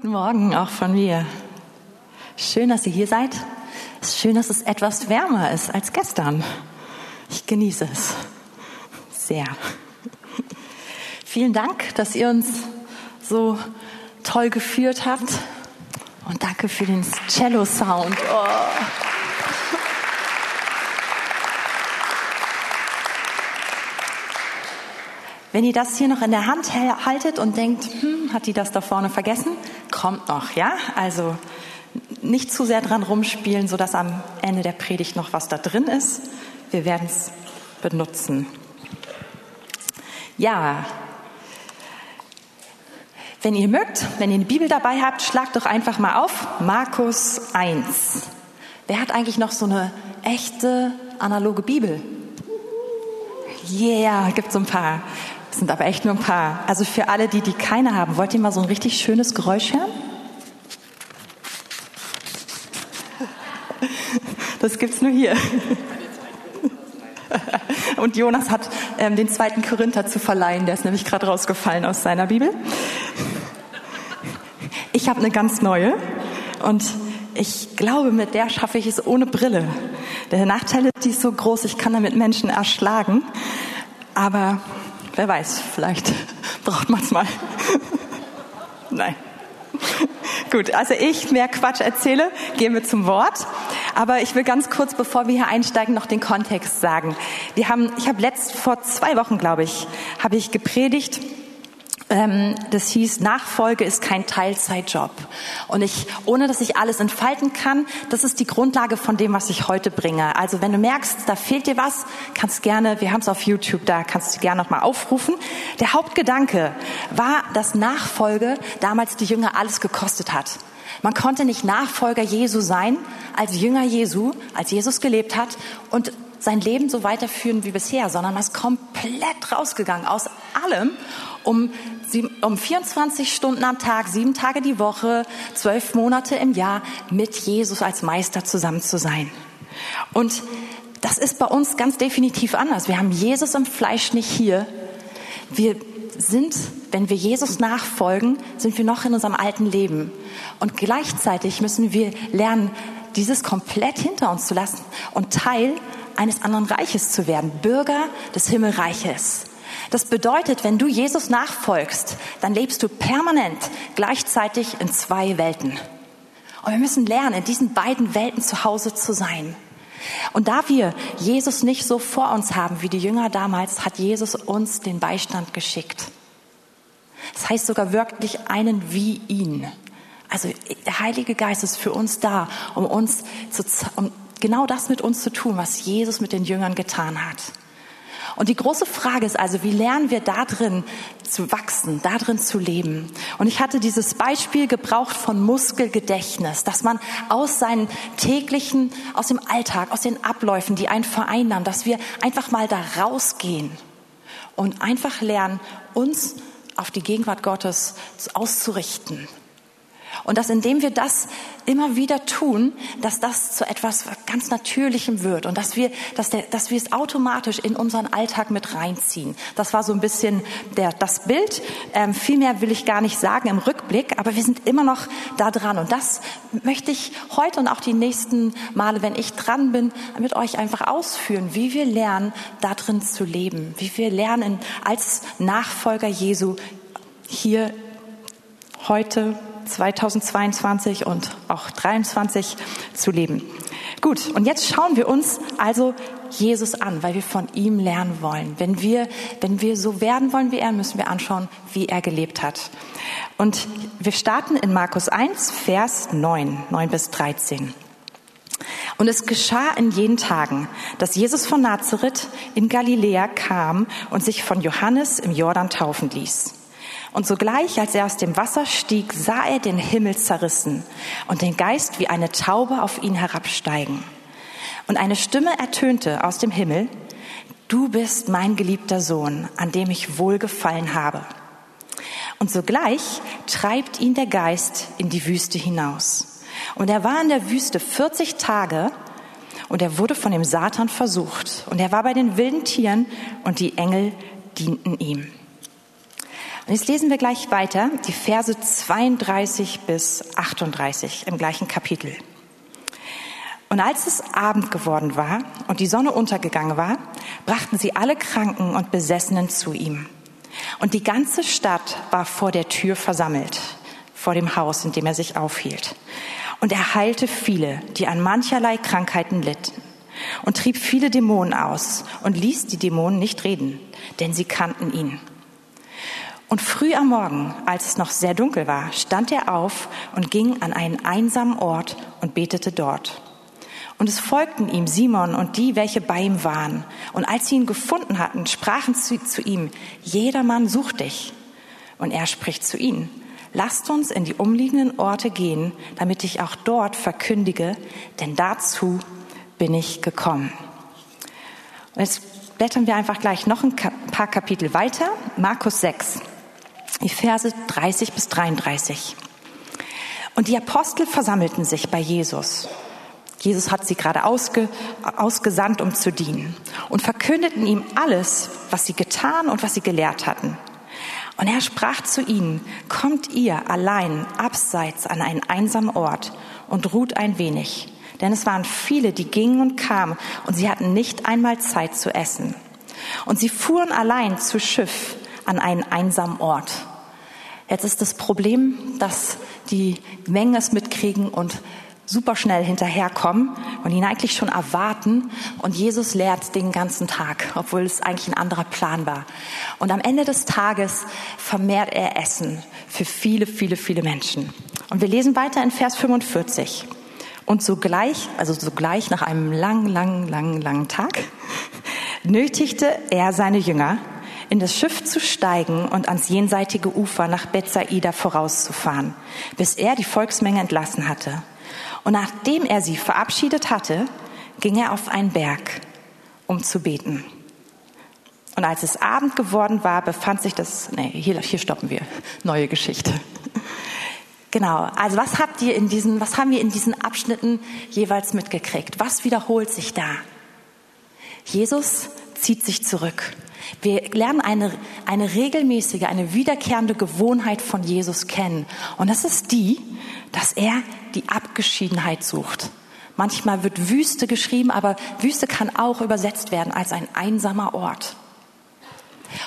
Guten Morgen auch von mir. Schön, dass ihr hier seid. Es ist schön, dass es etwas wärmer ist als gestern. Ich genieße es sehr. Vielen Dank, dass ihr uns so toll geführt habt. Und danke für den Cello-Sound. Oh. Wenn ihr das hier noch in der Hand haltet und denkt, hm, hat die das da vorne vergessen? Kommt noch, ja? Also nicht zu sehr dran rumspielen, sodass am Ende der Predigt noch was da drin ist. Wir werden es benutzen. Ja. Wenn ihr mögt, wenn ihr eine Bibel dabei habt, schlagt doch einfach mal auf Markus 1. Wer hat eigentlich noch so eine echte analoge Bibel? Yeah, gibt so ein paar sind aber echt nur ein paar. Also für alle, die die keine haben, wollt ihr mal so ein richtig schönes Geräusch hören? Das gibt's nur hier. Und Jonas hat ähm, den zweiten Korinther zu verleihen, der ist nämlich gerade rausgefallen aus seiner Bibel. Ich habe eine ganz neue und ich glaube, mit der schaffe ich es ohne Brille. Der Nachteil ist, die ist so groß, ich kann damit Menschen erschlagen. Aber Wer weiß, vielleicht braucht man es mal. Nein. Gut, also ich mehr Quatsch erzähle, gehen wir zum Wort. Aber ich will ganz kurz, bevor wir hier einsteigen, noch den Kontext sagen. Wir haben, ich habe letzt vor zwei Wochen, glaube ich, habe ich gepredigt das hieß, Nachfolge ist kein Teilzeitjob. Und ich, ohne dass ich alles entfalten kann, das ist die Grundlage von dem, was ich heute bringe. Also wenn du merkst, da fehlt dir was, kannst gerne, wir haben es auf YouTube, da kannst du gerne nochmal aufrufen. Der Hauptgedanke war, dass Nachfolge damals die Jünger alles gekostet hat. Man konnte nicht Nachfolger Jesu sein, als Jünger Jesu, als Jesus gelebt hat und sein Leben so weiterführen wie bisher, sondern man ist komplett rausgegangen aus allem, um um 24 Stunden am Tag, sieben Tage die Woche, zwölf Monate im Jahr mit Jesus als Meister zusammen zu sein. Und das ist bei uns ganz definitiv anders. Wir haben Jesus im Fleisch nicht hier. Wir sind, wenn wir Jesus nachfolgen, sind wir noch in unserem alten Leben. Und gleichzeitig müssen wir lernen, dieses komplett hinter uns zu lassen und Teil eines anderen Reiches zu werden, Bürger des Himmelreiches. Das bedeutet, wenn du Jesus nachfolgst, dann lebst du permanent gleichzeitig in zwei Welten. Und wir müssen lernen, in diesen beiden Welten zu Hause zu sein. Und da wir Jesus nicht so vor uns haben wie die Jünger damals, hat Jesus uns den Beistand geschickt. Das heißt sogar wirklich einen wie ihn. Also der Heilige Geist ist für uns da, um uns zu, um genau das mit uns zu tun, was Jesus mit den Jüngern getan hat. Und die große Frage ist also, wie lernen wir da drin zu wachsen, da drin zu leben? Und ich hatte dieses Beispiel gebraucht von Muskelgedächtnis, dass man aus seinen täglichen, aus dem Alltag, aus den Abläufen, die einen vereinnahmen, dass wir einfach mal da rausgehen und einfach lernen, uns auf die Gegenwart Gottes auszurichten, und dass indem wir das immer wieder tun, dass das zu etwas ganz Natürlichem wird und dass wir, dass, der, dass wir es automatisch in unseren Alltag mit reinziehen. Das war so ein bisschen der, das Bild. Ähm, viel mehr will ich gar nicht sagen im Rückblick, aber wir sind immer noch da dran. Und das möchte ich heute und auch die nächsten Male, wenn ich dran bin, mit euch einfach ausführen, wie wir lernen, da drin zu leben, wie wir lernen, als Nachfolger Jesu hier heute 2022 und auch 23 zu leben. Gut, und jetzt schauen wir uns also Jesus an, weil wir von ihm lernen wollen. Wenn wir, wenn wir so werden wollen wie er, müssen wir anschauen, wie er gelebt hat. Und wir starten in Markus 1, Vers 9, 9 bis 13. Und es geschah in jenen Tagen, dass Jesus von Nazareth in Galiläa kam und sich von Johannes im Jordan taufen ließ. Und sogleich, als er aus dem Wasser stieg, sah er den Himmel zerrissen und den Geist wie eine Taube auf ihn herabsteigen. Und eine Stimme ertönte aus dem Himmel, Du bist mein geliebter Sohn, an dem ich wohlgefallen habe. Und sogleich treibt ihn der Geist in die Wüste hinaus. Und er war in der Wüste 40 Tage und er wurde von dem Satan versucht. Und er war bei den wilden Tieren und die Engel dienten ihm. Und jetzt lesen wir gleich weiter, die Verse 32 bis 38 im gleichen Kapitel. Und als es Abend geworden war und die Sonne untergegangen war, brachten sie alle Kranken und Besessenen zu ihm. Und die ganze Stadt war vor der Tür versammelt, vor dem Haus, in dem er sich aufhielt. Und er heilte viele, die an mancherlei Krankheiten litten, und trieb viele Dämonen aus und ließ die Dämonen nicht reden, denn sie kannten ihn. Und früh am Morgen, als es noch sehr dunkel war, stand er auf und ging an einen einsamen Ort und betete dort. Und es folgten ihm Simon und die, welche bei ihm waren. Und als sie ihn gefunden hatten, sprachen sie zu ihm, jedermann sucht dich. Und er spricht zu ihnen, lasst uns in die umliegenden Orte gehen, damit ich auch dort verkündige, denn dazu bin ich gekommen. Und jetzt blättern wir einfach gleich noch ein paar Kapitel weiter, Markus 6 die Verse 30 bis 33. Und die Apostel versammelten sich bei Jesus. Jesus hat sie gerade ausge, ausgesandt, um zu dienen und verkündeten ihm alles, was sie getan und was sie gelehrt hatten. Und er sprach zu ihnen, kommt ihr allein abseits an einen einsamen Ort und ruht ein wenig. Denn es waren viele, die gingen und kamen und sie hatten nicht einmal Zeit zu essen. Und sie fuhren allein zu Schiff an einen einsamen Ort. Jetzt ist das Problem, dass die Mengen es mitkriegen und super schnell hinterherkommen und ihn eigentlich schon erwarten. Und Jesus lehrt den ganzen Tag, obwohl es eigentlich ein anderer Plan war. Und am Ende des Tages vermehrt er Essen für viele, viele, viele Menschen. Und wir lesen weiter in Vers 45. Und sogleich, also sogleich nach einem lang, lang, lang, langen Tag, nötigte er seine Jünger, in das Schiff zu steigen und ans jenseitige Ufer nach Bethsaida vorauszufahren, bis er die Volksmenge entlassen hatte. Und nachdem er sie verabschiedet hatte, ging er auf einen Berg, um zu beten. Und als es Abend geworden war, befand sich das, nee, hier, hier stoppen wir, neue Geschichte. Genau. Also was habt ihr in diesen, was haben wir in diesen Abschnitten jeweils mitgekriegt? Was wiederholt sich da? Jesus zieht sich zurück. Wir lernen eine, eine regelmäßige, eine wiederkehrende Gewohnheit von Jesus kennen. Und das ist die, dass er die Abgeschiedenheit sucht. Manchmal wird Wüste geschrieben, aber Wüste kann auch übersetzt werden als ein einsamer Ort.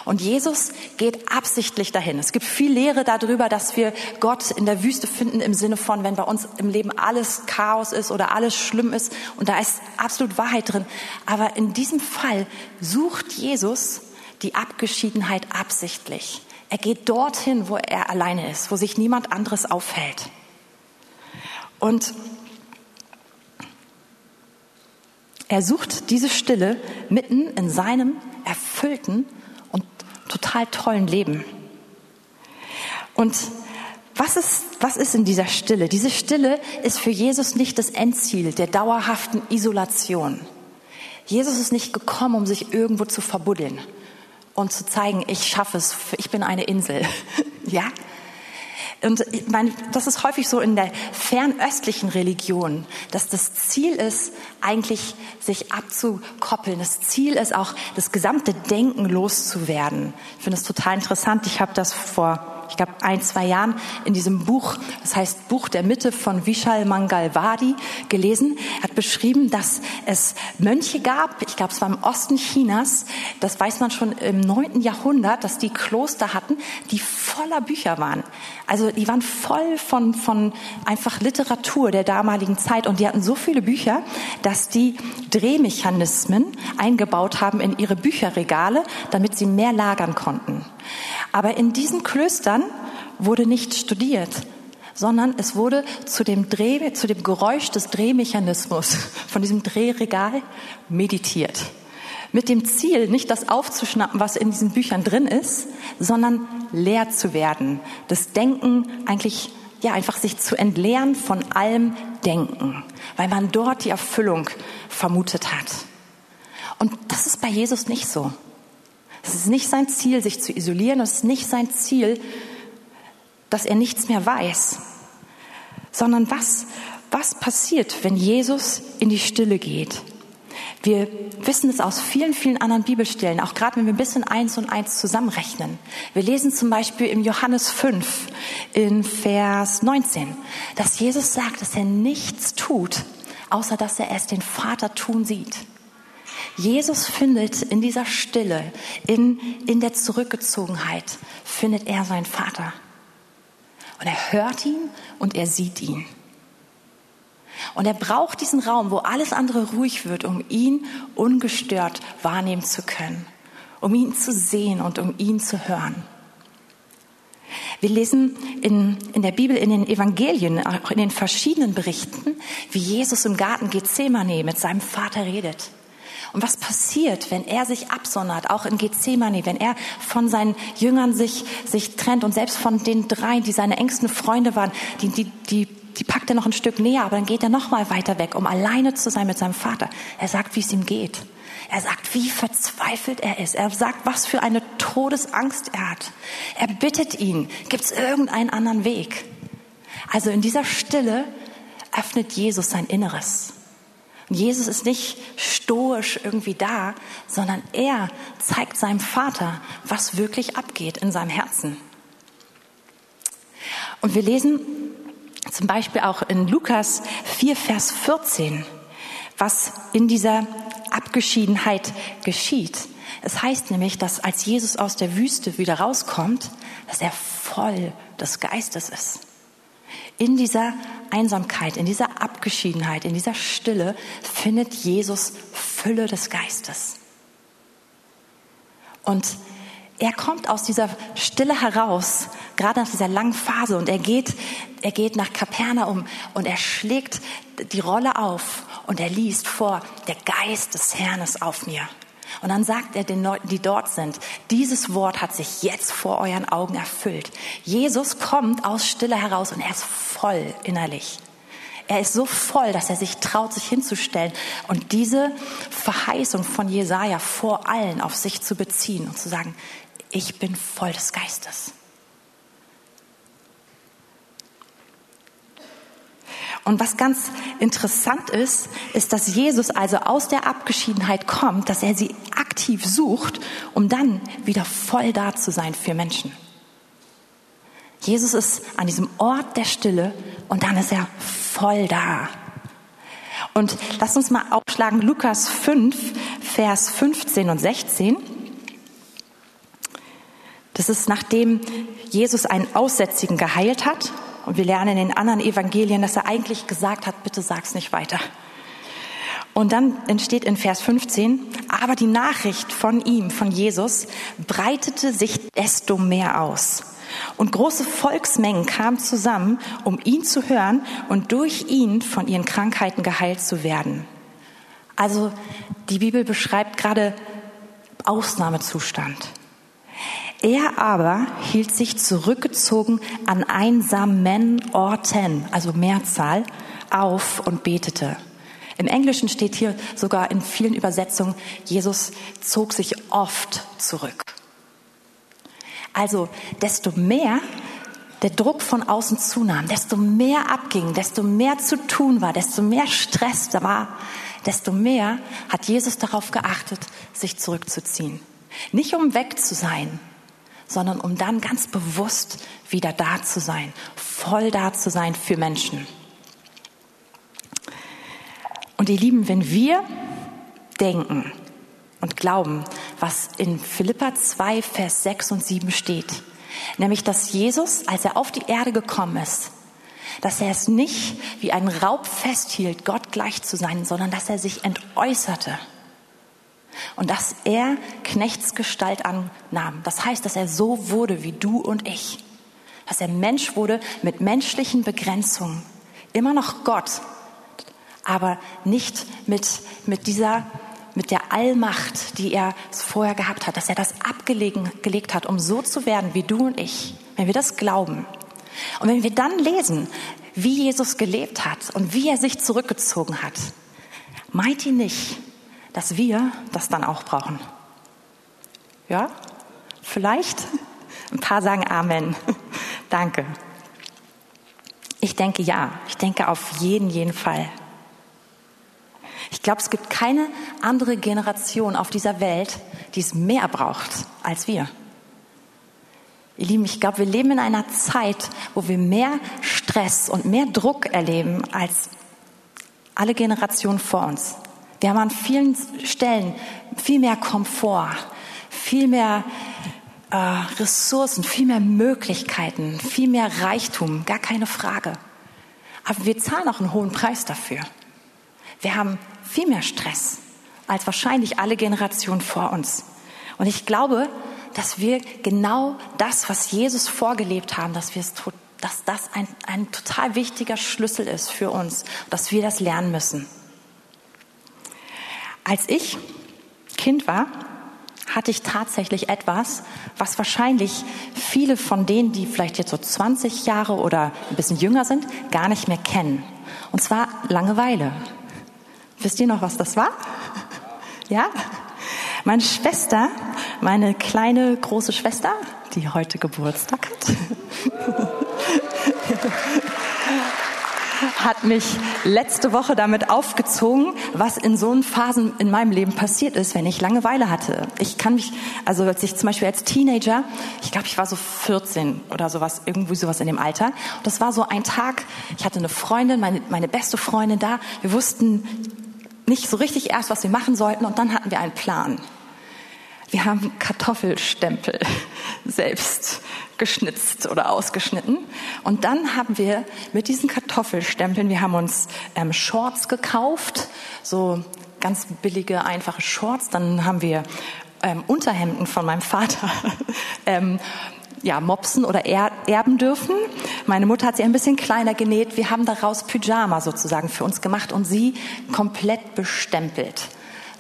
Und Jesus geht absichtlich dahin. Es gibt viel Lehre darüber, dass wir Gott in der Wüste finden im Sinne von, wenn bei uns im Leben alles Chaos ist oder alles schlimm ist und da ist absolut Wahrheit drin. Aber in diesem Fall sucht Jesus die Abgeschiedenheit absichtlich. Er geht dorthin, wo er alleine ist, wo sich niemand anderes aufhält. Und er sucht diese Stille mitten in seinem erfüllten total tollen Leben. Und was ist, was ist in dieser Stille? Diese Stille ist für Jesus nicht das Endziel der dauerhaften Isolation. Jesus ist nicht gekommen, um sich irgendwo zu verbuddeln und zu zeigen, ich schaffe es, ich bin eine Insel. ja? Und ich meine, das ist häufig so in der fernöstlichen Religion, dass das Ziel ist, eigentlich sich abzukoppeln. Das Ziel ist auch, das gesamte Denken loszuwerden. Ich finde es total interessant. Ich habe das vor ich glaube, ein, zwei Jahren in diesem Buch, das heißt Buch der Mitte von Vishal Mangalwadi, gelesen. Hat beschrieben, dass es Mönche gab, ich glaube, es war im Osten Chinas, das weiß man schon im neunten Jahrhundert, dass die Kloster hatten, die voller Bücher waren. Also die waren voll von, von einfach Literatur der damaligen Zeit und die hatten so viele Bücher, dass die Drehmechanismen eingebaut haben in ihre Bücherregale, damit sie mehr lagern konnten. Aber in diesen Klöstern wurde nicht studiert, sondern es wurde zu dem, Dreh, zu dem Geräusch des Drehmechanismus von diesem Drehregal meditiert. Mit dem Ziel, nicht das aufzuschnappen, was in diesen Büchern drin ist, sondern leer zu werden. Das Denken eigentlich, ja, einfach sich zu entleeren von allem Denken, weil man dort die Erfüllung vermutet hat. Und das ist bei Jesus nicht so. Es ist nicht sein Ziel, sich zu isolieren. Es ist nicht sein Ziel, dass er nichts mehr weiß. Sondern was, was passiert, wenn Jesus in die Stille geht? Wir wissen es aus vielen, vielen anderen Bibelstellen, auch gerade wenn wir ein bisschen eins und eins zusammenrechnen. Wir lesen zum Beispiel im Johannes 5 in Vers 19, dass Jesus sagt, dass er nichts tut, außer dass er es den Vater tun sieht. Jesus findet in dieser Stille, in, in der Zurückgezogenheit, findet er seinen Vater. Und er hört ihn und er sieht ihn. Und er braucht diesen Raum, wo alles andere ruhig wird, um ihn ungestört wahrnehmen zu können, um ihn zu sehen und um ihn zu hören. Wir lesen in, in der Bibel, in den Evangelien, auch in den verschiedenen Berichten, wie Jesus im Garten Gethsemane mit seinem Vater redet. Und was passiert, wenn er sich absondert, auch in Gethsemane, wenn er von seinen Jüngern sich, sich trennt und selbst von den dreien, die seine engsten Freunde waren, die, die, die die packt er noch ein Stück näher, aber dann geht er noch mal weiter weg, um alleine zu sein mit seinem Vater. Er sagt, wie es ihm geht. Er sagt, wie verzweifelt er ist. Er sagt, was für eine Todesangst er hat. Er bittet ihn, gibt es irgendeinen anderen Weg? Also in dieser Stille öffnet Jesus sein Inneres. Und Jesus ist nicht stoisch irgendwie da, sondern er zeigt seinem Vater, was wirklich abgeht in seinem Herzen. Und wir lesen zum Beispiel auch in Lukas 4, Vers 14, was in dieser Abgeschiedenheit geschieht. Es heißt nämlich, dass als Jesus aus der Wüste wieder rauskommt, dass er voll des Geistes ist. In dieser Einsamkeit, in dieser Abgeschiedenheit, in dieser Stille findet Jesus Fülle des Geistes. Und er kommt aus dieser Stille heraus, gerade nach dieser langen Phase, und er geht, er geht nach Kapernaum und er schlägt die Rolle auf und er liest vor, der Geist des Herrn ist auf mir. Und dann sagt er den Leuten, die dort sind, dieses Wort hat sich jetzt vor euren Augen erfüllt. Jesus kommt aus Stille heraus und er ist voll innerlich. Er ist so voll, dass er sich traut, sich hinzustellen und diese Verheißung von Jesaja vor allen auf sich zu beziehen und zu sagen, ich bin voll des Geistes. Und was ganz interessant ist, ist, dass Jesus also aus der Abgeschiedenheit kommt, dass er sie aktiv sucht, um dann wieder voll da zu sein für Menschen. Jesus ist an diesem Ort der Stille und dann ist er voll da. Und lass uns mal aufschlagen Lukas 5, Vers 15 und 16. Das ist nachdem Jesus einen Aussätzigen geheilt hat. Und wir lernen in den anderen Evangelien, dass er eigentlich gesagt hat, bitte sag's nicht weiter. Und dann entsteht in Vers 15, aber die Nachricht von ihm, von Jesus, breitete sich desto mehr aus. Und große Volksmengen kamen zusammen, um ihn zu hören und durch ihn von ihren Krankheiten geheilt zu werden. Also die Bibel beschreibt gerade Ausnahmezustand. Er aber hielt sich zurückgezogen an einsamen Orten, also Mehrzahl, auf und betete. Im Englischen steht hier sogar in vielen Übersetzungen, Jesus zog sich oft zurück. Also desto mehr der Druck von außen zunahm, desto mehr abging, desto mehr zu tun war, desto mehr Stress da war, desto mehr hat Jesus darauf geachtet, sich zurückzuziehen. Nicht um weg zu sein, sondern um dann ganz bewusst wieder da zu sein, voll da zu sein für Menschen. Und ihr Lieben, wenn wir denken und glauben, was in Philippa 2, Vers 6 und 7 steht, nämlich dass Jesus, als er auf die Erde gekommen ist, dass er es nicht wie ein Raub festhielt, Gott gleich zu sein, sondern dass er sich entäußerte und dass er Knechtsgestalt annahm. Das heißt, dass er so wurde wie du und ich. Dass er Mensch wurde mit menschlichen Begrenzungen. Immer noch Gott, aber nicht mit, mit dieser, mit der Allmacht, die er vorher gehabt hat. Dass er das abgelegt hat, um so zu werden wie du und ich. Wenn wir das glauben. Und wenn wir dann lesen, wie Jesus gelebt hat und wie er sich zurückgezogen hat, meint ihn nicht, dass wir das dann auch brauchen. Ja? Vielleicht? Ein paar sagen Amen. Danke. Ich denke ja. Ich denke auf jeden, jeden Fall. Ich glaube, es gibt keine andere Generation auf dieser Welt, die es mehr braucht als wir. Ihr Lieben, ich glaube, wir leben in einer Zeit, wo wir mehr Stress und mehr Druck erleben als alle Generationen vor uns. Wir haben an vielen Stellen viel mehr Komfort, viel mehr äh, Ressourcen, viel mehr Möglichkeiten, viel mehr Reichtum, gar keine Frage. Aber wir zahlen auch einen hohen Preis dafür. Wir haben viel mehr Stress als wahrscheinlich alle Generationen vor uns. Und ich glaube, dass wir genau das, was Jesus vorgelebt haben, dass wir es dass das ein, ein total wichtiger Schlüssel ist für uns, dass wir das lernen müssen. Als ich Kind war, hatte ich tatsächlich etwas, was wahrscheinlich viele von denen, die vielleicht jetzt so 20 Jahre oder ein bisschen jünger sind, gar nicht mehr kennen. Und zwar Langeweile. Wisst ihr noch, was das war? Ja? Meine Schwester, meine kleine große Schwester, die heute Geburtstag hat, hat mich letzte Woche damit aufgezogen, was in so einen Phasen in meinem Leben passiert ist, wenn ich Langeweile hatte. Ich kann mich, also als ich zum Beispiel als Teenager, ich glaube, ich war so 14 oder sowas, irgendwie sowas in dem Alter. Und das war so ein Tag, ich hatte eine Freundin, meine, meine beste Freundin da. Wir wussten nicht so richtig erst, was wir machen sollten und dann hatten wir einen Plan. Wir haben Kartoffelstempel selbst geschnitzt oder ausgeschnitten. Und dann haben wir mit diesen Kartoffelstempeln, wir haben uns ähm, Shorts gekauft, so ganz billige, einfache Shorts. Dann haben wir ähm, Unterhemden von meinem Vater ähm, ja, mopsen oder er, erben dürfen. Meine Mutter hat sie ein bisschen kleiner genäht. Wir haben daraus Pyjama sozusagen für uns gemacht und sie komplett bestempelt.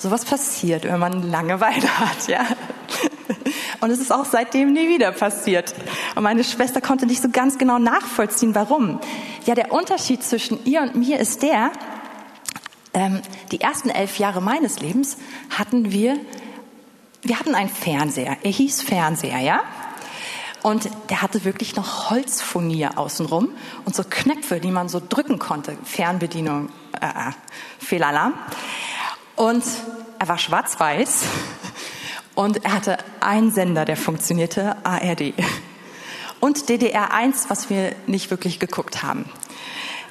So was passiert, wenn man Langeweile hat, ja. Und es ist auch seitdem nie wieder passiert. Und meine Schwester konnte nicht so ganz genau nachvollziehen, warum. Ja, der Unterschied zwischen ihr und mir ist der, ähm, die ersten elf Jahre meines Lebens hatten wir, wir hatten einen Fernseher. Er hieß Fernseher, ja. Und der hatte wirklich noch Holzfurnier außenrum und so Knöpfe, die man so drücken konnte. Fernbedienung, äh, äh Fehlalarm. Und er war schwarz-weiß und er hatte einen Sender, der funktionierte, ARD. Und DDR 1, was wir nicht wirklich geguckt haben.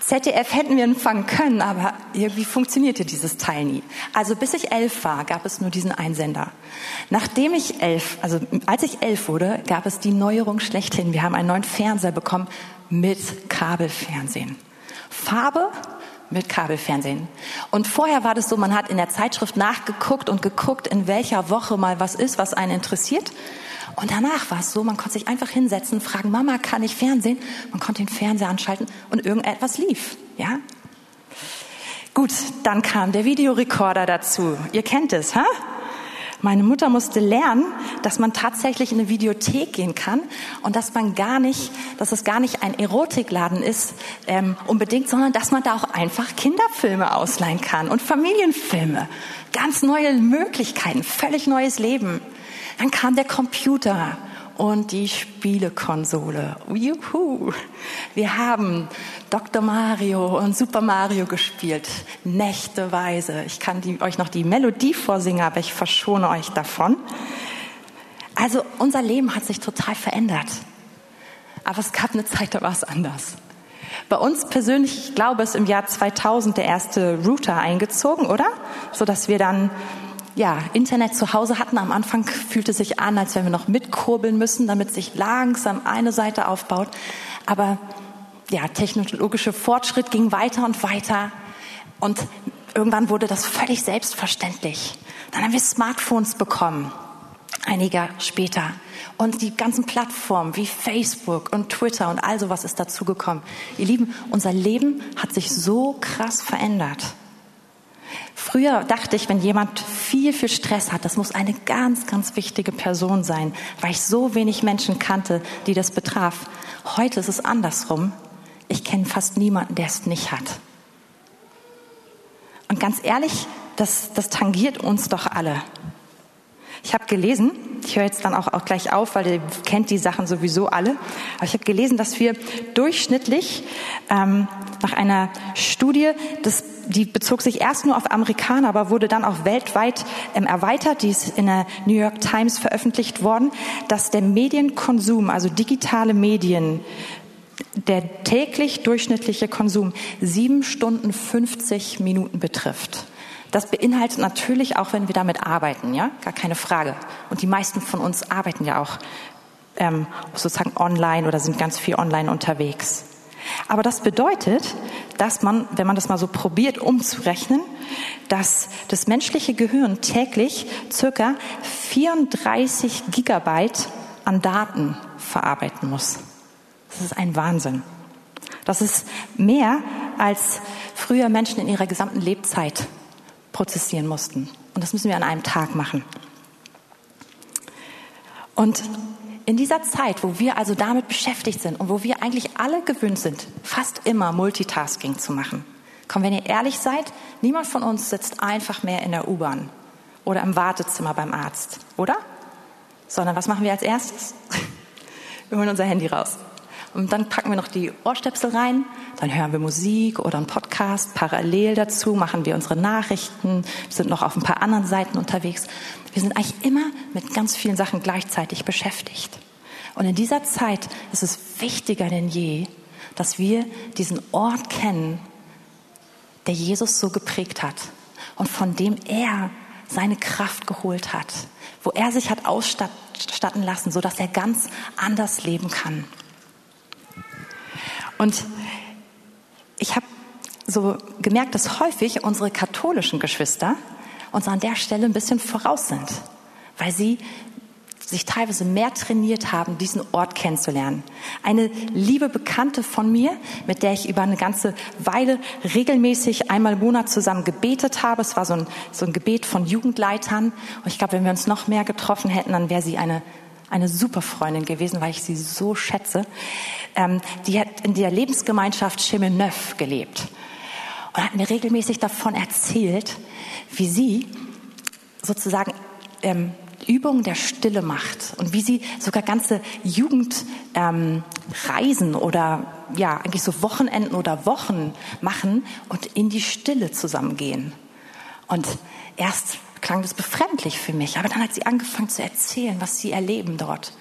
ZDF hätten wir empfangen können, aber irgendwie funktionierte dieses Teil nie. Also bis ich elf war, gab es nur diesen Einsender. Nachdem ich elf, also als ich elf wurde, gab es die Neuerung schlechthin. Wir haben einen neuen Fernseher bekommen mit Kabelfernsehen. Farbe mit Kabelfernsehen. Und vorher war das so, man hat in der Zeitschrift nachgeguckt und geguckt, in welcher Woche mal was ist, was einen interessiert. Und danach war es so, man konnte sich einfach hinsetzen, fragen, Mama, kann ich Fernsehen? Man konnte den Fernseher anschalten und irgendetwas lief, ja? Gut, dann kam der Videorekorder dazu. Ihr kennt es, ha? Meine Mutter musste lernen, dass man tatsächlich in eine Videothek gehen kann und dass man gar nicht, dass es gar nicht ein Erotikladen ist ähm, unbedingt, sondern dass man da auch einfach Kinderfilme ausleihen kann und Familienfilme. Ganz neue Möglichkeiten, völlig neues Leben. Dann kam der Computer und die Spielekonsole. Juhu! Wir haben Dr. Mario und Super Mario gespielt, nächteweise. Ich kann die, euch noch die Melodie vorsingen, aber ich verschone euch davon. Also unser Leben hat sich total verändert. Aber es gab eine Zeit, da war es anders. Bei uns persönlich, ich glaube, ist im Jahr 2000 der erste Router eingezogen, oder? So dass wir dann ja, Internet zu Hause hatten. Am Anfang fühlte sich an, als wenn wir noch mitkurbeln müssen, damit sich langsam eine Seite aufbaut. Aber ja, technologische Fortschritt ging weiter und weiter. Und irgendwann wurde das völlig selbstverständlich. Dann haben wir Smartphones bekommen, einige später. Und die ganzen Plattformen wie Facebook und Twitter und all sowas ist dazugekommen. Ihr Lieben, unser Leben hat sich so krass verändert. Früher dachte ich, wenn jemand viel, viel Stress hat, das muss eine ganz, ganz wichtige Person sein, weil ich so wenig Menschen kannte, die das betraf. Heute ist es andersrum. Ich kenne fast niemanden, der es nicht hat. Und ganz ehrlich, das, das tangiert uns doch alle. Ich habe gelesen, ich höre jetzt dann auch, auch gleich auf, weil ihr kennt die Sachen sowieso alle, aber ich habe gelesen, dass wir durchschnittlich ähm, nach einer Studie, das, die bezog sich erst nur auf Amerikaner, aber wurde dann auch weltweit ähm, erweitert. Die ist in der New York Times veröffentlicht worden, dass der Medienkonsum, also digitale Medien, der täglich durchschnittliche Konsum sieben Stunden 50 Minuten betrifft. Das beinhaltet natürlich auch, wenn wir damit arbeiten, ja, gar keine Frage. Und die meisten von uns arbeiten ja auch ähm, sozusagen online oder sind ganz viel online unterwegs. Aber das bedeutet, dass man, wenn man das mal so probiert umzurechnen, dass das menschliche Gehirn täglich circa 34 Gigabyte an Daten verarbeiten muss. Das ist ein Wahnsinn. Das ist mehr, als früher Menschen in ihrer gesamten Lebzeit prozessieren mussten. Und das müssen wir an einem Tag machen. Und in dieser Zeit, wo wir also damit beschäftigt sind und wo wir eigentlich alle gewöhnt sind, fast immer Multitasking zu machen, komm, wenn ihr ehrlich seid, niemand von uns sitzt einfach mehr in der U-Bahn oder im Wartezimmer beim Arzt, oder? Sondern was machen wir als erstes? Wir holen unser Handy raus. Und dann packen wir noch die Ohrstöpsel rein, dann hören wir Musik oder einen Podcast. Parallel dazu machen wir unsere Nachrichten, sind noch auf ein paar anderen Seiten unterwegs. Wir sind eigentlich immer mit ganz vielen Sachen gleichzeitig beschäftigt. Und in dieser Zeit ist es wichtiger denn je, dass wir diesen Ort kennen, der Jesus so geprägt hat und von dem er seine Kraft geholt hat, wo er sich hat ausstatten lassen, so dass er ganz anders leben kann. Und ich habe so gemerkt, dass häufig unsere katholischen Geschwister uns an der Stelle ein bisschen voraus sind, weil sie sich teilweise mehr trainiert haben, diesen Ort kennenzulernen. Eine liebe Bekannte von mir, mit der ich über eine ganze Weile regelmäßig einmal im Monat zusammen gebetet habe. Es war so ein, so ein Gebet von Jugendleitern. Und ich glaube, wenn wir uns noch mehr getroffen hätten, dann wäre sie eine, eine super Freundin gewesen, weil ich sie so schätze. Ähm, die hat in der Lebensgemeinschaft Chemeneuf gelebt und hat mir regelmäßig davon erzählt, wie sie sozusagen ähm, Übungen der Stille macht und wie sie sogar ganze Jugendreisen ähm, oder ja eigentlich so Wochenenden oder Wochen machen und in die Stille zusammengehen. Und erst klang das befremdlich für mich, aber dann hat sie angefangen zu erzählen, was sie erleben dort.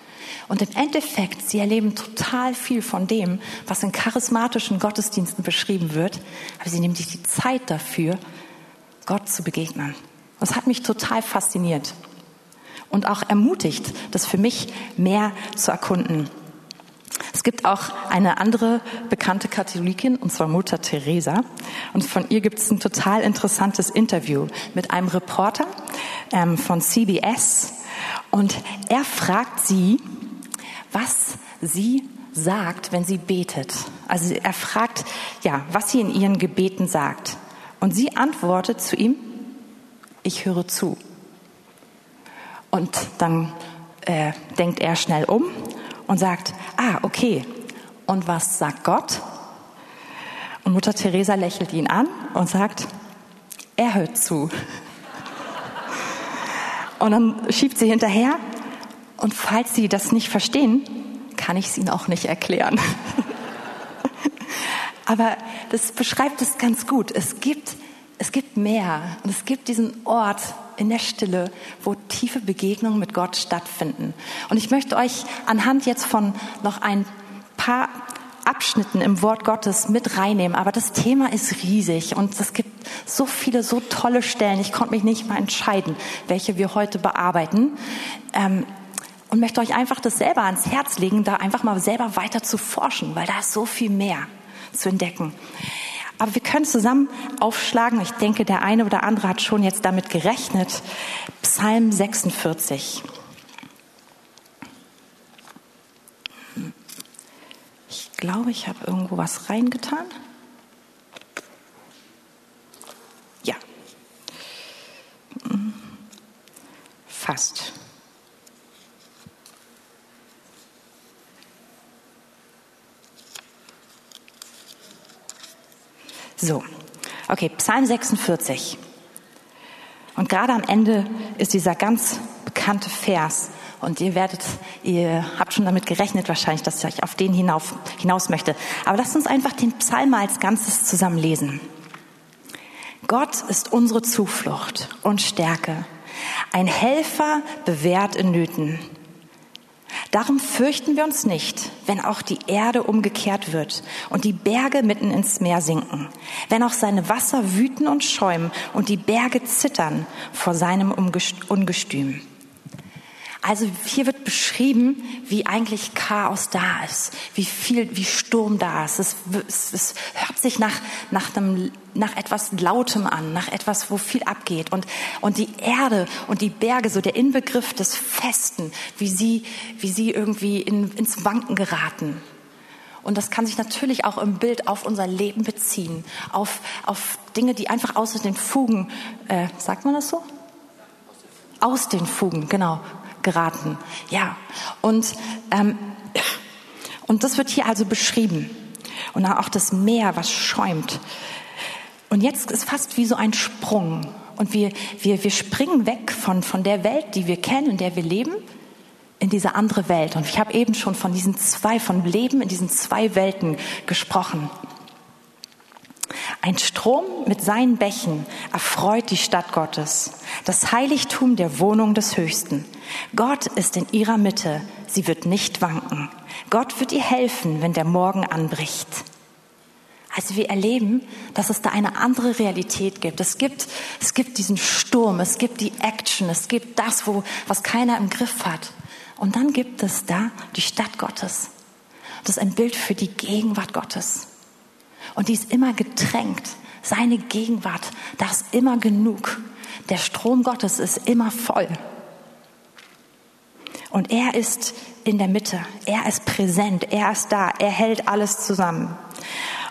Und im Endeffekt, sie erleben total viel von dem, was in charismatischen Gottesdiensten beschrieben wird, aber sie nehmen sich die Zeit dafür, Gott zu begegnen. Das hat mich total fasziniert und auch ermutigt, das für mich mehr zu erkunden. Es gibt auch eine andere bekannte Katholikin, und zwar Mutter Teresa. Und von ihr gibt es ein total interessantes Interview mit einem Reporter ähm, von CBS. Und er fragt sie, was sie sagt, wenn sie betet. Also er fragt, ja, was sie in ihren Gebeten sagt. Und sie antwortet zu ihm, ich höre zu. Und dann äh, denkt er schnell um und sagt, ah, okay, und was sagt Gott? Und Mutter Teresa lächelt ihn an und sagt, er hört zu. Und dann schiebt sie hinterher, und falls Sie das nicht verstehen, kann ich es Ihnen auch nicht erklären. Aber das beschreibt es ganz gut. Es gibt, es gibt mehr und es gibt diesen Ort in der Stille, wo tiefe Begegnungen mit Gott stattfinden. Und ich möchte euch anhand jetzt von noch ein paar Abschnitten im Wort Gottes mit reinnehmen. Aber das Thema ist riesig und es gibt so viele, so tolle Stellen. Ich konnte mich nicht mal entscheiden, welche wir heute bearbeiten. Ähm, und möchte euch einfach das selber ans Herz legen, da einfach mal selber weiter zu forschen, weil da ist so viel mehr zu entdecken. Aber wir können zusammen aufschlagen. Ich denke, der eine oder andere hat schon jetzt damit gerechnet. Psalm 46. Ich glaube, ich habe irgendwo was reingetan. Ja. Fast. So, okay, Psalm 46. Und gerade am Ende ist dieser ganz bekannte Vers, Und ihr werdet, ihr habt schon damit gerechnet wahrscheinlich, dass ich auf den hinauf, hinaus möchte. Aber lasst uns einfach den Psalm als Ganzes zusammen lesen. Gott ist unsere Zuflucht und Stärke, ein Helfer bewährt in Nöten. Darum fürchten wir uns nicht, wenn auch die Erde umgekehrt wird und die Berge mitten ins Meer sinken, wenn auch seine Wasser wüten und schäumen und die Berge zittern vor seinem Ungestüm. Also hier wird beschrieben, wie eigentlich Chaos da ist, wie viel, wie Sturm da ist. Es, es, es hört sich nach, nach, einem, nach etwas Lautem an, nach etwas, wo viel abgeht. Und, und die Erde und die Berge, so der Inbegriff des Festen, wie sie, wie sie irgendwie in, ins Wanken geraten. Und das kann sich natürlich auch im Bild auf unser Leben beziehen, auf, auf Dinge, die einfach außer den Fugen, äh, sagt man das so? Aus den Fugen, genau, geraten. Ja, und, ähm, und das wird hier also beschrieben. Und auch das Meer, was schäumt. Und jetzt ist fast wie so ein Sprung. Und wir, wir, wir springen weg von, von der Welt, die wir kennen, in der wir leben, in diese andere Welt. Und ich habe eben schon von diesen zwei, von Leben in diesen zwei Welten gesprochen. Ein Strom mit seinen Bächen erfreut die Stadt Gottes, das Heiligtum der Wohnung des Höchsten. Gott ist in ihrer Mitte, sie wird nicht wanken. Gott wird ihr helfen, wenn der Morgen anbricht. Also wir erleben, dass es da eine andere Realität gibt. Es gibt, es gibt diesen Sturm, es gibt die Action, es gibt das, wo, was keiner im Griff hat. Und dann gibt es da die Stadt Gottes. Das ist ein Bild für die Gegenwart Gottes. Und die ist immer getränkt. Seine Gegenwart, da ist immer genug. Der Strom Gottes ist immer voll. Und er ist in der Mitte. Er ist präsent. Er ist da. Er hält alles zusammen.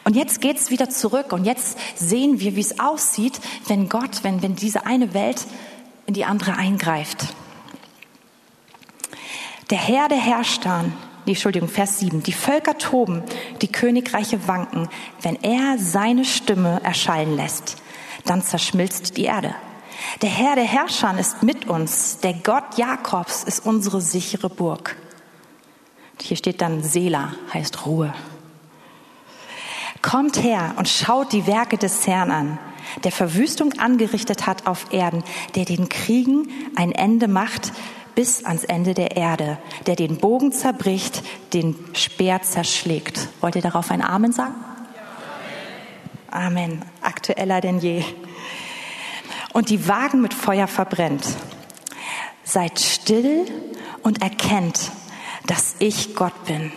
Und jetzt geht's wieder zurück. Und jetzt sehen wir, wie es aussieht, wenn Gott, wenn, wenn diese eine Welt in die andere eingreift. Der Herr der Herrscher nee, Entschuldigung, Vers 7. Die Völker toben, die Königreiche wanken. Wenn er seine Stimme erschallen lässt, dann zerschmilzt die Erde. Der Herr der Herrscher ist mit uns. Der Gott Jakobs ist unsere sichere Burg. Hier steht dann Sela, heißt Ruhe. Kommt her und schaut die Werke des Herrn an, der Verwüstung angerichtet hat auf Erden, der den Kriegen ein Ende macht, bis ans Ende der Erde, der den Bogen zerbricht, den Speer zerschlägt. Wollt ihr darauf ein Amen sagen? Amen. Aktueller denn je. Und die Wagen mit Feuer verbrennt. Seid still und erkennt, dass ich Gott bin.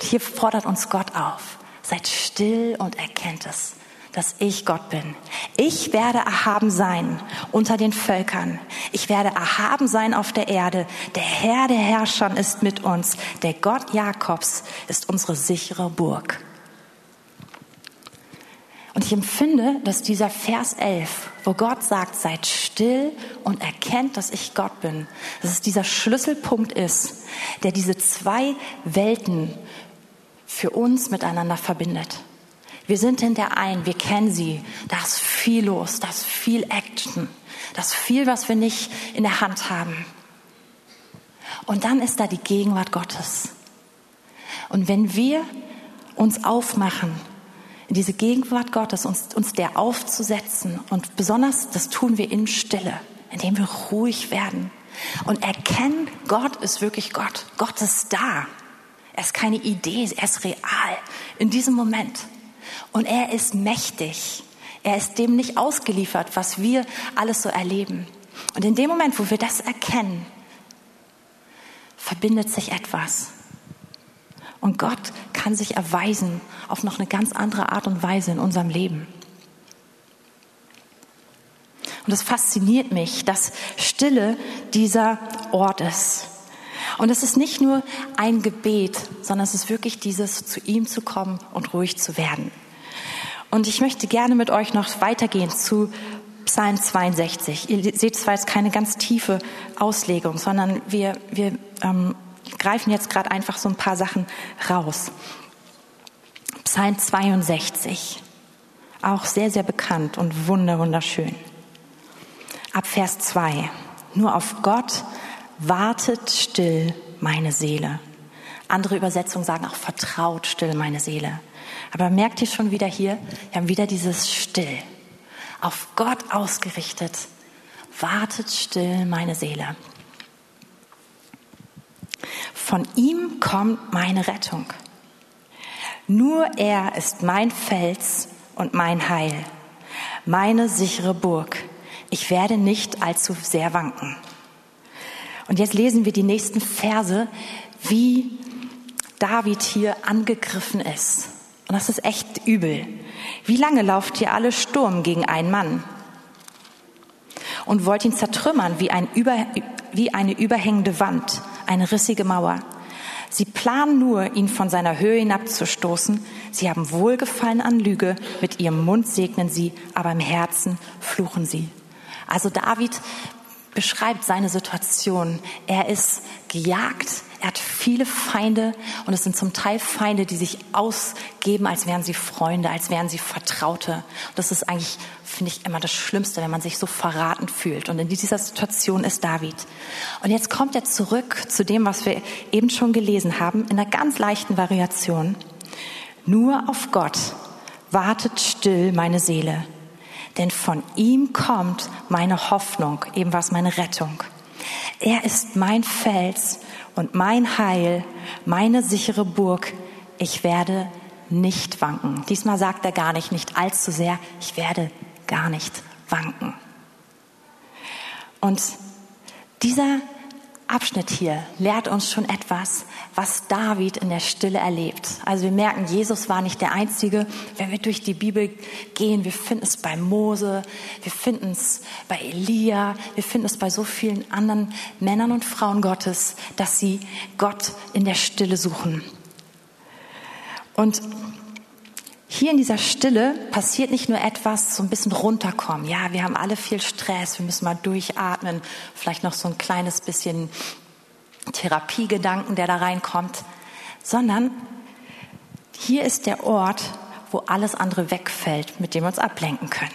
Hier fordert uns Gott auf. Seid still und erkennt es dass ich Gott bin. Ich werde erhaben sein unter den Völkern. Ich werde erhaben sein auf der Erde. Der Herr der Herrscher ist mit uns. Der Gott Jakobs ist unsere sichere Burg. Und ich empfinde, dass dieser Vers 11, wo Gott sagt, seid still und erkennt, dass ich Gott bin, dass es dieser Schlüsselpunkt ist, der diese zwei Welten für uns miteinander verbindet. Wir sind in der einen, wir kennen sie. Da ist viel los, da ist viel Action, da ist viel, was wir nicht in der Hand haben. Und dann ist da die Gegenwart Gottes. Und wenn wir uns aufmachen, in diese Gegenwart Gottes, uns, uns der aufzusetzen, und besonders das tun wir in Stille, indem wir ruhig werden und erkennen, Gott ist wirklich Gott. Gott ist da. Er ist keine Idee, er ist real in diesem Moment. Und er ist mächtig. Er ist dem nicht ausgeliefert, was wir alles so erleben. Und in dem Moment, wo wir das erkennen, verbindet sich etwas. Und Gott kann sich erweisen auf noch eine ganz andere Art und Weise in unserem Leben. Und es fasziniert mich, dass Stille dieser Ort ist. Und es ist nicht nur ein Gebet, sondern es ist wirklich dieses, zu ihm zu kommen und ruhig zu werden. Und ich möchte gerne mit euch noch weitergehen zu Psalm 62. Ihr seht zwar jetzt keine ganz tiefe Auslegung, sondern wir, wir ähm, greifen jetzt gerade einfach so ein paar Sachen raus. Psalm 62, auch sehr, sehr bekannt und wunderschön. Ab Vers 2. Nur auf Gott wartet still meine Seele. Andere Übersetzungen sagen auch vertraut still meine Seele. Aber merkt ihr schon wieder hier, wir haben wieder dieses still. Auf Gott ausgerichtet. Wartet still meine Seele. Von ihm kommt meine Rettung. Nur er ist mein Fels und mein Heil, meine sichere Burg. Ich werde nicht allzu sehr wanken. Und jetzt lesen wir die nächsten Verse, wie David hier angegriffen ist. Und das ist echt übel. Wie lange lauft ihr alle Sturm gegen einen Mann? Und wollt ihn zertrümmern wie, ein über, wie eine überhängende Wand, eine rissige Mauer. Sie planen nur, ihn von seiner Höhe hinabzustoßen. Sie haben Wohlgefallen an Lüge. Mit ihrem Mund segnen sie, aber im Herzen fluchen sie. Also David beschreibt seine Situation. Er ist gejagt, er hat viele Feinde und es sind zum Teil Feinde, die sich ausgeben, als wären sie Freunde, als wären sie Vertraute. Und das ist eigentlich, finde ich, immer das Schlimmste, wenn man sich so verraten fühlt. Und in dieser Situation ist David. Und jetzt kommt er zurück zu dem, was wir eben schon gelesen haben, in einer ganz leichten Variation. Nur auf Gott wartet still meine Seele, denn von ihm kommt meine Hoffnung, eben was meine Rettung. Er ist mein Fels und mein Heil, meine sichere Burg. Ich werde nicht wanken. Diesmal sagt er gar nicht, nicht allzu sehr, ich werde gar nicht wanken. Und dieser Abschnitt hier lehrt uns schon etwas, was David in der Stille erlebt. Also wir merken, Jesus war nicht der Einzige. Wenn wir durch die Bibel gehen, wir finden es bei Mose, wir finden es bei Elia, wir finden es bei so vielen anderen Männern und Frauen Gottes, dass sie Gott in der Stille suchen. Und hier in dieser Stille passiert nicht nur etwas, so ein bisschen runterkommen. Ja, wir haben alle viel Stress, wir müssen mal durchatmen, vielleicht noch so ein kleines bisschen Therapiegedanken, der da reinkommt, sondern hier ist der Ort, wo alles andere wegfällt, mit dem wir uns ablenken können.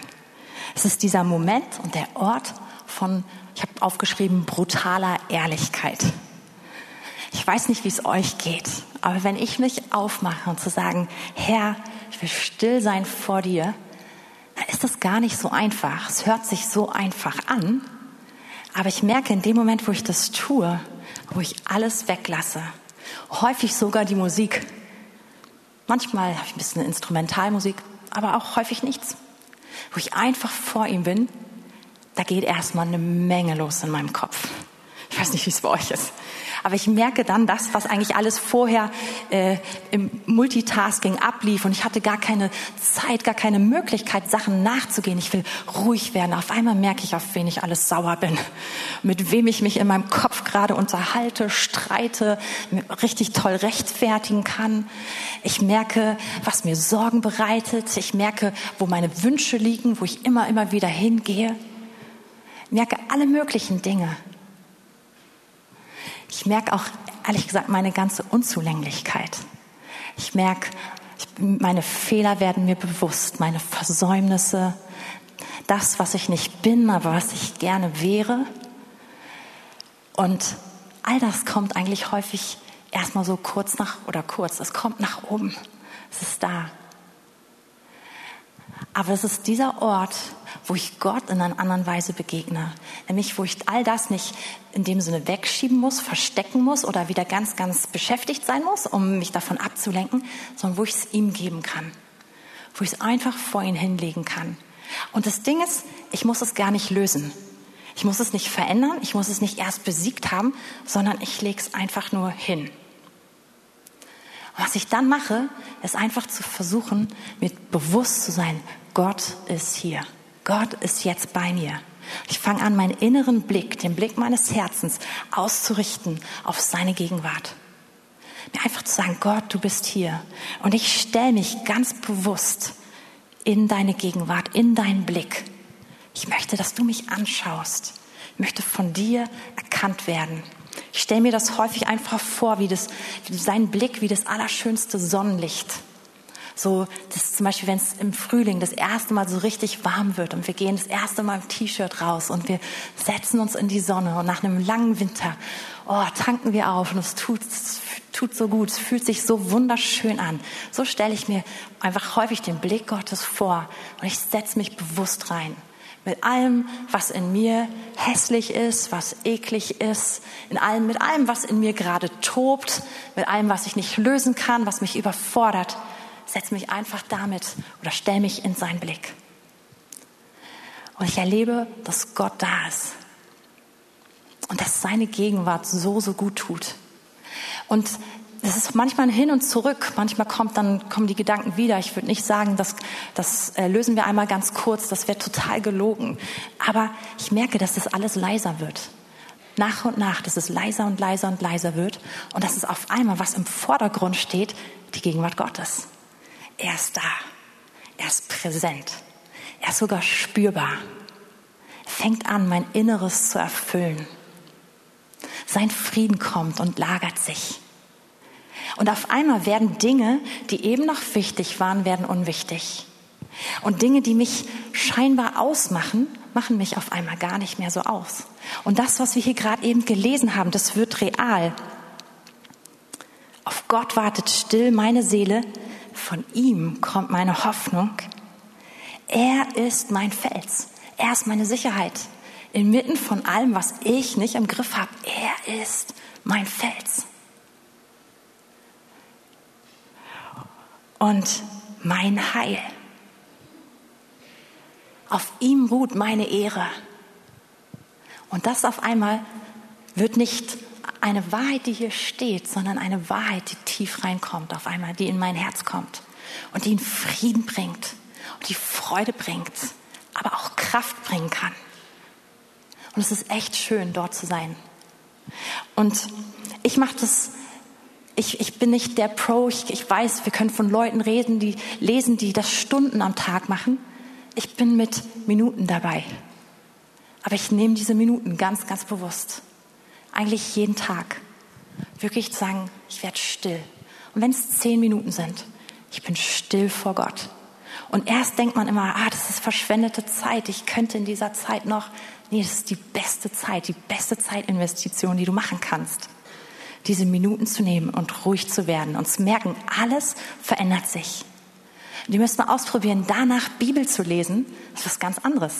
Es ist dieser Moment und der Ort von, ich habe aufgeschrieben, brutaler Ehrlichkeit. Ich weiß nicht, wie es euch geht, aber wenn ich mich aufmache und zu sagen, Herr, ich will still sein vor dir, dann ist das gar nicht so einfach. Es hört sich so einfach an, aber ich merke in dem Moment, wo ich das tue, wo ich alles weglasse, häufig sogar die Musik. Manchmal habe ich ein bisschen Instrumentalmusik, aber auch häufig nichts. Wo ich einfach vor ihm bin, da geht erstmal eine Menge los in meinem Kopf. Ich weiß nicht, wie es bei euch ist. Aber ich merke dann das, was eigentlich alles vorher äh, im Multitasking ablief und ich hatte gar keine Zeit, gar keine Möglichkeit, Sachen nachzugehen. Ich will ruhig werden. Auf einmal merke ich, auf wen ich alles sauer bin, mit wem ich mich in meinem Kopf gerade unterhalte, streite, richtig toll rechtfertigen kann. Ich merke, was mir Sorgen bereitet. Ich merke, wo meine Wünsche liegen, wo ich immer, immer wieder hingehe. Ich merke alle möglichen Dinge. Ich merke auch, ehrlich gesagt, meine ganze Unzulänglichkeit. Ich merke, meine Fehler werden mir bewusst, meine Versäumnisse, das, was ich nicht bin, aber was ich gerne wäre. Und all das kommt eigentlich häufig erstmal so kurz nach, oder kurz, es kommt nach oben. Es ist da. Aber es ist dieser Ort, wo ich Gott in einer anderen Weise begegne. Nämlich, wo ich all das nicht in dem Sinne wegschieben muss, verstecken muss oder wieder ganz, ganz beschäftigt sein muss, um mich davon abzulenken, sondern wo ich es ihm geben kann. Wo ich es einfach vor ihn hinlegen kann. Und das Ding ist, ich muss es gar nicht lösen. Ich muss es nicht verändern, ich muss es nicht erst besiegt haben, sondern ich lege es einfach nur hin. Was ich dann mache, ist einfach zu versuchen, mir bewusst zu sein, Gott ist hier. Gott ist jetzt bei mir. Ich fange an, meinen inneren Blick, den Blick meines Herzens auszurichten auf seine Gegenwart. Mir einfach zu sagen, Gott, du bist hier. Und ich stelle mich ganz bewusst in deine Gegenwart, in deinen Blick. Ich möchte, dass du mich anschaust. Ich möchte von dir erkannt werden. Ich stelle mir das häufig einfach vor, wie, das, sein Blick, wie das allerschönste Sonnenlicht So, das zum Beispiel, wenn es im Frühling das erste Mal so richtig warm wird und wir gehen das erste Mal im T-Shirt raus und wir setzen uns in die Sonne und nach einem langen Winter, oh, tanken wir auf und es tut, es tut so gut, es fühlt sich so wunderschön an. So stelle ich mir einfach häufig den Blick Gottes vor und ich setze mich bewusst rein. Mit allem, was in mir hässlich ist, was eklig ist, in allem, mit allem, was in mir gerade tobt, mit allem, was ich nicht lösen kann, was mich überfordert, setze mich einfach damit oder stelle mich in seinen Blick. Und ich erlebe, dass Gott da ist. Und dass seine Gegenwart so, so gut tut. Und es ist manchmal ein Hin und Zurück. Manchmal kommt dann, kommen die Gedanken wieder. Ich würde nicht sagen, dass, das äh, lösen wir einmal ganz kurz. Das wäre total gelogen. Aber ich merke, dass das alles leiser wird. Nach und nach, dass es leiser und leiser und leiser wird. Und dass es auf einmal, was im Vordergrund steht, die Gegenwart Gottes. Er ist da. Er ist präsent. Er ist sogar spürbar. Er fängt an, mein Inneres zu erfüllen. Sein Frieden kommt und lagert sich. Und auf einmal werden Dinge, die eben noch wichtig waren, werden unwichtig. Und Dinge, die mich scheinbar ausmachen, machen mich auf einmal gar nicht mehr so aus. Und das, was wir hier gerade eben gelesen haben, das wird real. Auf Gott wartet still meine Seele, von ihm kommt meine Hoffnung. Er ist mein Fels. Er ist meine Sicherheit. Inmitten von allem, was ich nicht im Griff habe. Er ist mein Fels. Und mein Heil. Auf ihm ruht meine Ehre. Und das auf einmal wird nicht eine Wahrheit, die hier steht, sondern eine Wahrheit, die tief reinkommt, auf einmal, die in mein Herz kommt und die in Frieden bringt und die Freude bringt, aber auch Kraft bringen kann. Und es ist echt schön, dort zu sein. Und ich mache das, ich, ich bin nicht der Pro, ich, ich weiß, wir können von Leuten reden, die lesen, die das Stunden am Tag machen. Ich bin mit Minuten dabei. Aber ich nehme diese Minuten ganz, ganz bewusst eigentlich jeden Tag. Wirklich zu sagen, ich werde still. Und wenn es zehn Minuten sind, ich bin still vor Gott. Und erst denkt man immer, ah, das ist verschwendete Zeit. Ich könnte in dieser Zeit noch. Nee, das ist die beste Zeit, die beste Zeitinvestition, die du machen kannst. Diese Minuten zu nehmen und ruhig zu werden und zu merken, alles verändert sich. Ihr müsst mal ausprobieren, danach Bibel zu lesen. Das ist was ganz anderes.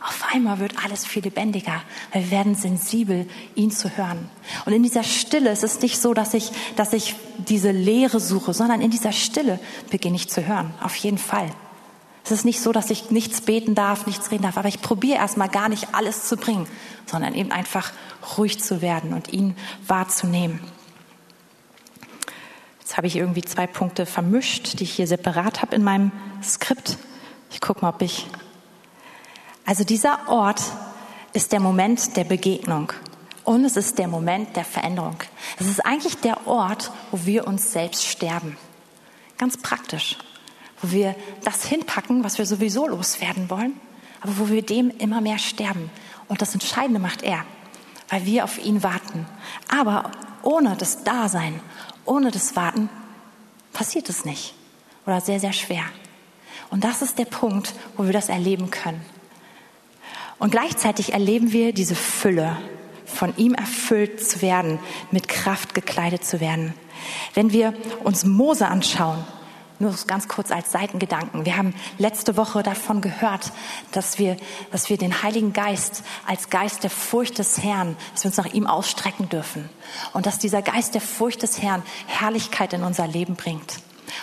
Auf einmal wird alles viel lebendiger, weil wir werden sensibel, ihn zu hören. Und in dieser Stille ist es nicht so, dass ich, dass ich diese Leere suche, sondern in dieser Stille beginne ich zu hören. Auf jeden Fall. Es ist nicht so, dass ich nichts beten darf, nichts reden darf, aber ich probiere erstmal gar nicht alles zu bringen, sondern eben einfach ruhig zu werden und ihn wahrzunehmen. Jetzt habe ich irgendwie zwei Punkte vermischt, die ich hier separat habe in meinem Skript. Ich gucke mal, ob ich also dieser Ort ist der Moment der Begegnung und es ist der Moment der Veränderung. Es ist eigentlich der Ort, wo wir uns selbst sterben. Ganz praktisch. Wo wir das hinpacken, was wir sowieso loswerden wollen, aber wo wir dem immer mehr sterben. Und das Entscheidende macht er, weil wir auf ihn warten. Aber ohne das Dasein, ohne das Warten, passiert es nicht. Oder sehr, sehr schwer. Und das ist der Punkt, wo wir das erleben können. Und gleichzeitig erleben wir diese Fülle, von ihm erfüllt zu werden, mit Kraft gekleidet zu werden. Wenn wir uns Mose anschauen, nur ganz kurz als Seitengedanken. Wir haben letzte Woche davon gehört, dass wir, dass wir den Heiligen Geist als Geist der Furcht des Herrn, dass wir uns nach ihm ausstrecken dürfen. Und dass dieser Geist der Furcht des Herrn Herrlichkeit in unser Leben bringt.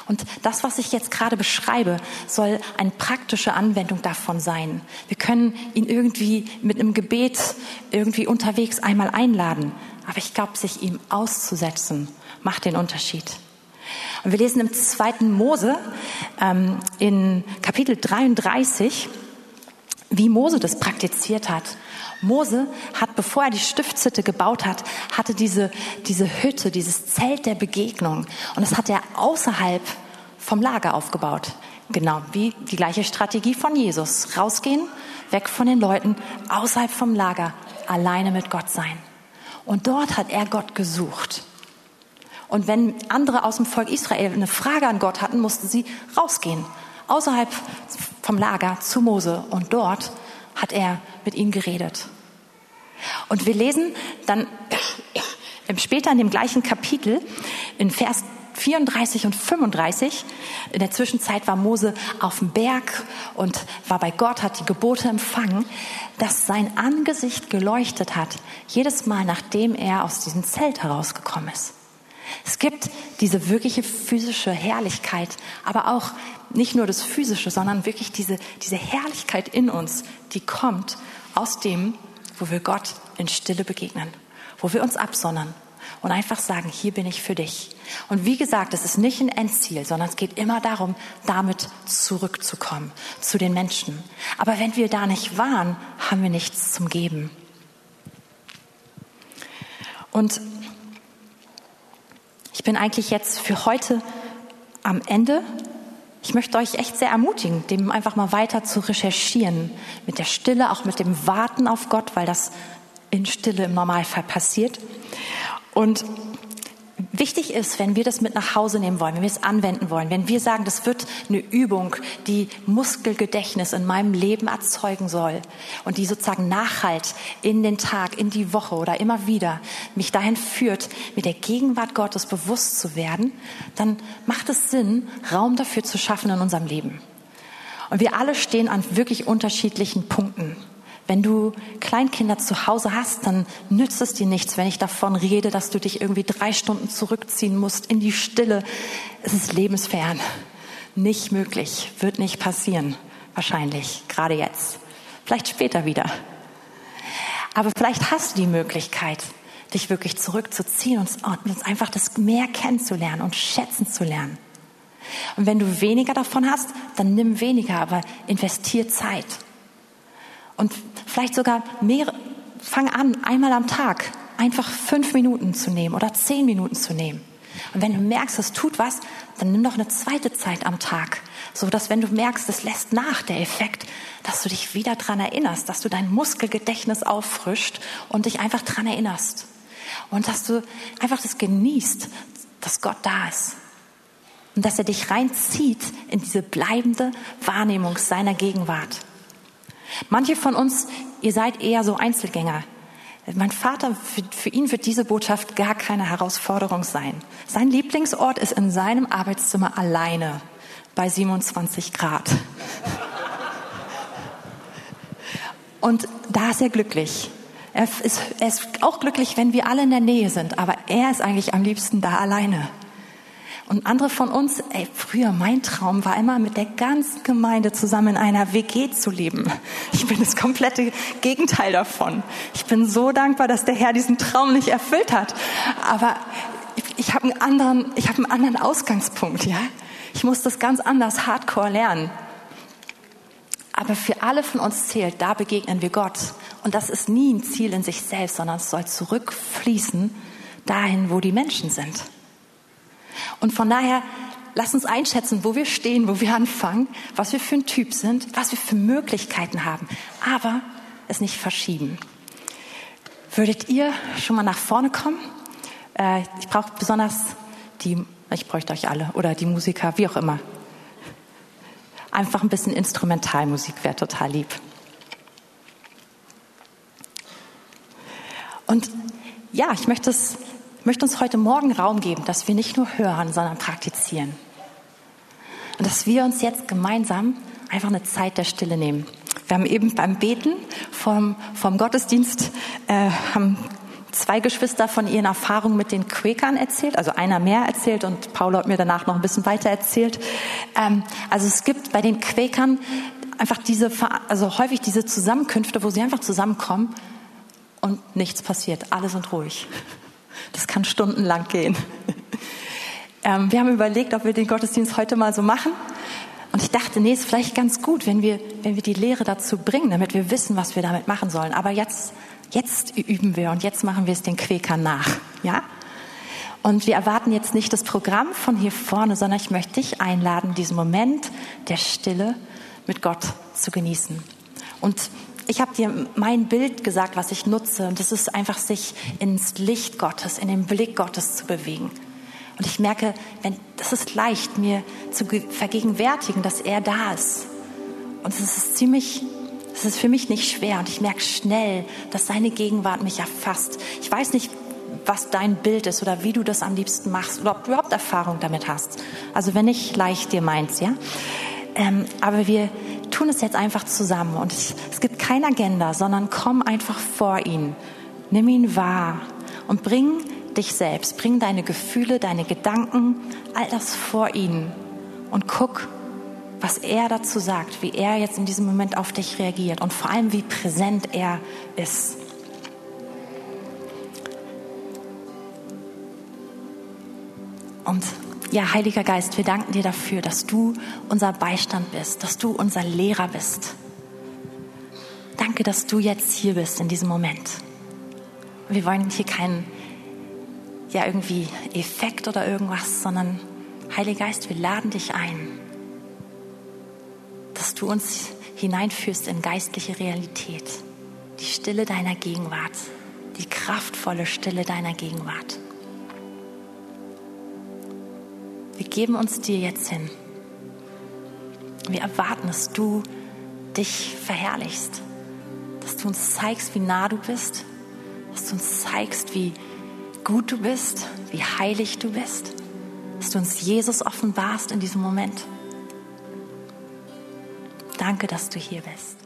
Und das, was ich jetzt gerade beschreibe, soll eine praktische Anwendung davon sein. Wir können ihn irgendwie mit einem Gebet irgendwie unterwegs einmal einladen. Aber ich glaube, sich ihm auszusetzen, macht den Unterschied. Und wir lesen im zweiten Mose ähm, in Kapitel 33, wie Mose das praktiziert hat. Mose hat, bevor er die Stiftshütte gebaut hat, hatte diese, diese Hütte, dieses Zelt der Begegnung. Und das hat er außerhalb vom Lager aufgebaut. Genau wie die gleiche Strategie von Jesus. Rausgehen, weg von den Leuten, außerhalb vom Lager, alleine mit Gott sein. Und dort hat er Gott gesucht. Und wenn andere aus dem Volk Israel eine Frage an Gott hatten, mussten sie rausgehen, außerhalb vom Lager zu Mose. Und dort hat er mit ihnen geredet. Und wir lesen dann später in dem gleichen Kapitel in Vers 34 und 35. In der Zwischenzeit war Mose auf dem Berg und war bei Gott, hat die Gebote empfangen, dass sein Angesicht geleuchtet hat, jedes Mal, nachdem er aus diesem Zelt herausgekommen ist. Es gibt diese wirkliche physische Herrlichkeit, aber auch nicht nur das physische, sondern wirklich diese, diese Herrlichkeit in uns, die kommt aus dem, wo wir Gott in Stille begegnen, wo wir uns absondern und einfach sagen, hier bin ich für dich. Und wie gesagt, es ist nicht ein Endziel, sondern es geht immer darum, damit zurückzukommen zu den Menschen. Aber wenn wir da nicht waren, haben wir nichts zum Geben. Und ich bin eigentlich jetzt für heute am Ende. Ich möchte euch echt sehr ermutigen, dem einfach mal weiter zu recherchieren. Mit der Stille, auch mit dem Warten auf Gott, weil das in Stille im Normalfall passiert. Und wichtig ist, wenn wir das mit nach Hause nehmen wollen, wenn wir es anwenden wollen, wenn wir sagen, das wird eine Übung, die Muskelgedächtnis in meinem Leben erzeugen soll und die sozusagen nachhalt in den Tag, in die Woche oder immer wieder mich dahin führt, mit der Gegenwart Gottes bewusst zu werden, dann macht es Sinn, Raum dafür zu schaffen in unserem Leben. Und wir alle stehen an wirklich unterschiedlichen Punkten. Wenn du Kleinkinder zu Hause hast, dann nützt es dir nichts, wenn ich davon rede, dass du dich irgendwie drei Stunden zurückziehen musst in die Stille. Es ist lebensfern. Nicht möglich. Wird nicht passieren. Wahrscheinlich. Gerade jetzt. Vielleicht später wieder. Aber vielleicht hast du die Möglichkeit, dich wirklich zurückzuziehen und uns einfach das mehr kennenzulernen und schätzen zu lernen. Und wenn du weniger davon hast, dann nimm weniger, aber investier Zeit. Und vielleicht sogar mehr, fang an, einmal am Tag einfach fünf Minuten zu nehmen oder zehn Minuten zu nehmen. Und wenn du merkst, es tut was, dann nimm noch eine zweite Zeit am Tag, so dass wenn du merkst, es lässt nach der Effekt, dass du dich wieder dran erinnerst, dass du dein Muskelgedächtnis auffrischt und dich einfach dran erinnerst und dass du einfach das genießt, dass Gott da ist und dass er dich reinzieht in diese bleibende Wahrnehmung seiner Gegenwart. Manche von uns, ihr seid eher so Einzelgänger. Mein Vater, für, ihn wird diese Botschaft gar keine Herausforderung sein. Sein Lieblingsort ist in seinem Arbeitszimmer alleine bei 27 Grad. Und da ist er glücklich. Er ist, er ist auch glücklich, wenn wir alle in der Nähe sind, aber er ist eigentlich am liebsten da alleine. Und andere von uns, ey, früher mein Traum war immer mit der ganzen Gemeinde zusammen in einer WG zu leben. Ich bin das komplette Gegenteil davon. Ich bin so dankbar, dass der Herr diesen Traum nicht erfüllt hat. Aber ich, habe einen anderen, ich habe einen anderen Ausgangspunkt, ja. Ich muss das ganz anders hardcore lernen. Aber für alle von uns zählt, da begegnen wir Gott. Und das ist nie ein Ziel in sich selbst, sondern es soll zurückfließen dahin, wo die Menschen sind. Und von daher, lass uns einschätzen, wo wir stehen, wo wir anfangen, was wir für ein Typ sind, was wir für Möglichkeiten haben. Aber es nicht verschieben. Würdet ihr schon mal nach vorne kommen? Äh, ich brauche besonders die, ich bräuchte euch alle, oder die Musiker, wie auch immer. Einfach ein bisschen Instrumentalmusik wäre total lieb. Und ja, ich möchte es möchte uns heute Morgen Raum geben, dass wir nicht nur hören, sondern praktizieren. Und dass wir uns jetzt gemeinsam einfach eine Zeit der Stille nehmen. Wir haben eben beim Beten vom, vom Gottesdienst, äh, haben zwei Geschwister von ihren Erfahrungen mit den Quäkern erzählt, also einer mehr erzählt und Paula hat mir danach noch ein bisschen weiter erzählt. Ähm, also es gibt bei den Quäkern einfach diese, also häufig diese Zusammenkünfte, wo sie einfach zusammenkommen und nichts passiert, alle sind ruhig. Das kann stundenlang gehen. Ähm, wir haben überlegt, ob wir den Gottesdienst heute mal so machen. Und ich dachte, nee, ist vielleicht ganz gut, wenn wir, wenn wir die Lehre dazu bringen, damit wir wissen, was wir damit machen sollen. Aber jetzt, jetzt üben wir und jetzt machen wir es den Quäkern nach. Ja? Und wir erwarten jetzt nicht das Programm von hier vorne, sondern ich möchte dich einladen, diesen Moment der Stille mit Gott zu genießen. Und ich habe dir mein Bild gesagt, was ich nutze. Und das ist einfach, sich ins Licht Gottes, in den Blick Gottes zu bewegen. Und ich merke, wenn, das ist leicht, mir zu vergegenwärtigen, dass er da ist. Und es ist ziemlich, es ist für mich nicht schwer. Und ich merke schnell, dass seine Gegenwart mich erfasst. Ich weiß nicht, was dein Bild ist oder wie du das am liebsten machst oder ob du überhaupt Erfahrung damit hast. Also wenn nicht, leicht dir meins, ja. Ähm, aber wir tun es jetzt einfach zusammen und es, es gibt keine Agenda, sondern komm einfach vor ihn. Nimm ihn wahr und bring dich selbst, bring deine Gefühle, deine Gedanken, all das vor ihn und guck, was er dazu sagt, wie er jetzt in diesem Moment auf dich reagiert und vor allem, wie präsent er ist. Und ja, Heiliger Geist, wir danken dir dafür, dass du unser Beistand bist, dass du unser Lehrer bist. Danke, dass du jetzt hier bist in diesem Moment. Wir wollen hier keinen, ja, irgendwie Effekt oder irgendwas, sondern Heiliger Geist, wir laden dich ein, dass du uns hineinführst in geistliche Realität, die Stille deiner Gegenwart, die kraftvolle Stille deiner Gegenwart. Wir geben uns dir jetzt hin. Wir erwarten, dass du dich verherrlichst, dass du uns zeigst, wie nah du bist, dass du uns zeigst, wie gut du bist, wie heilig du bist, dass du uns Jesus offenbarst in diesem Moment. Danke, dass du hier bist.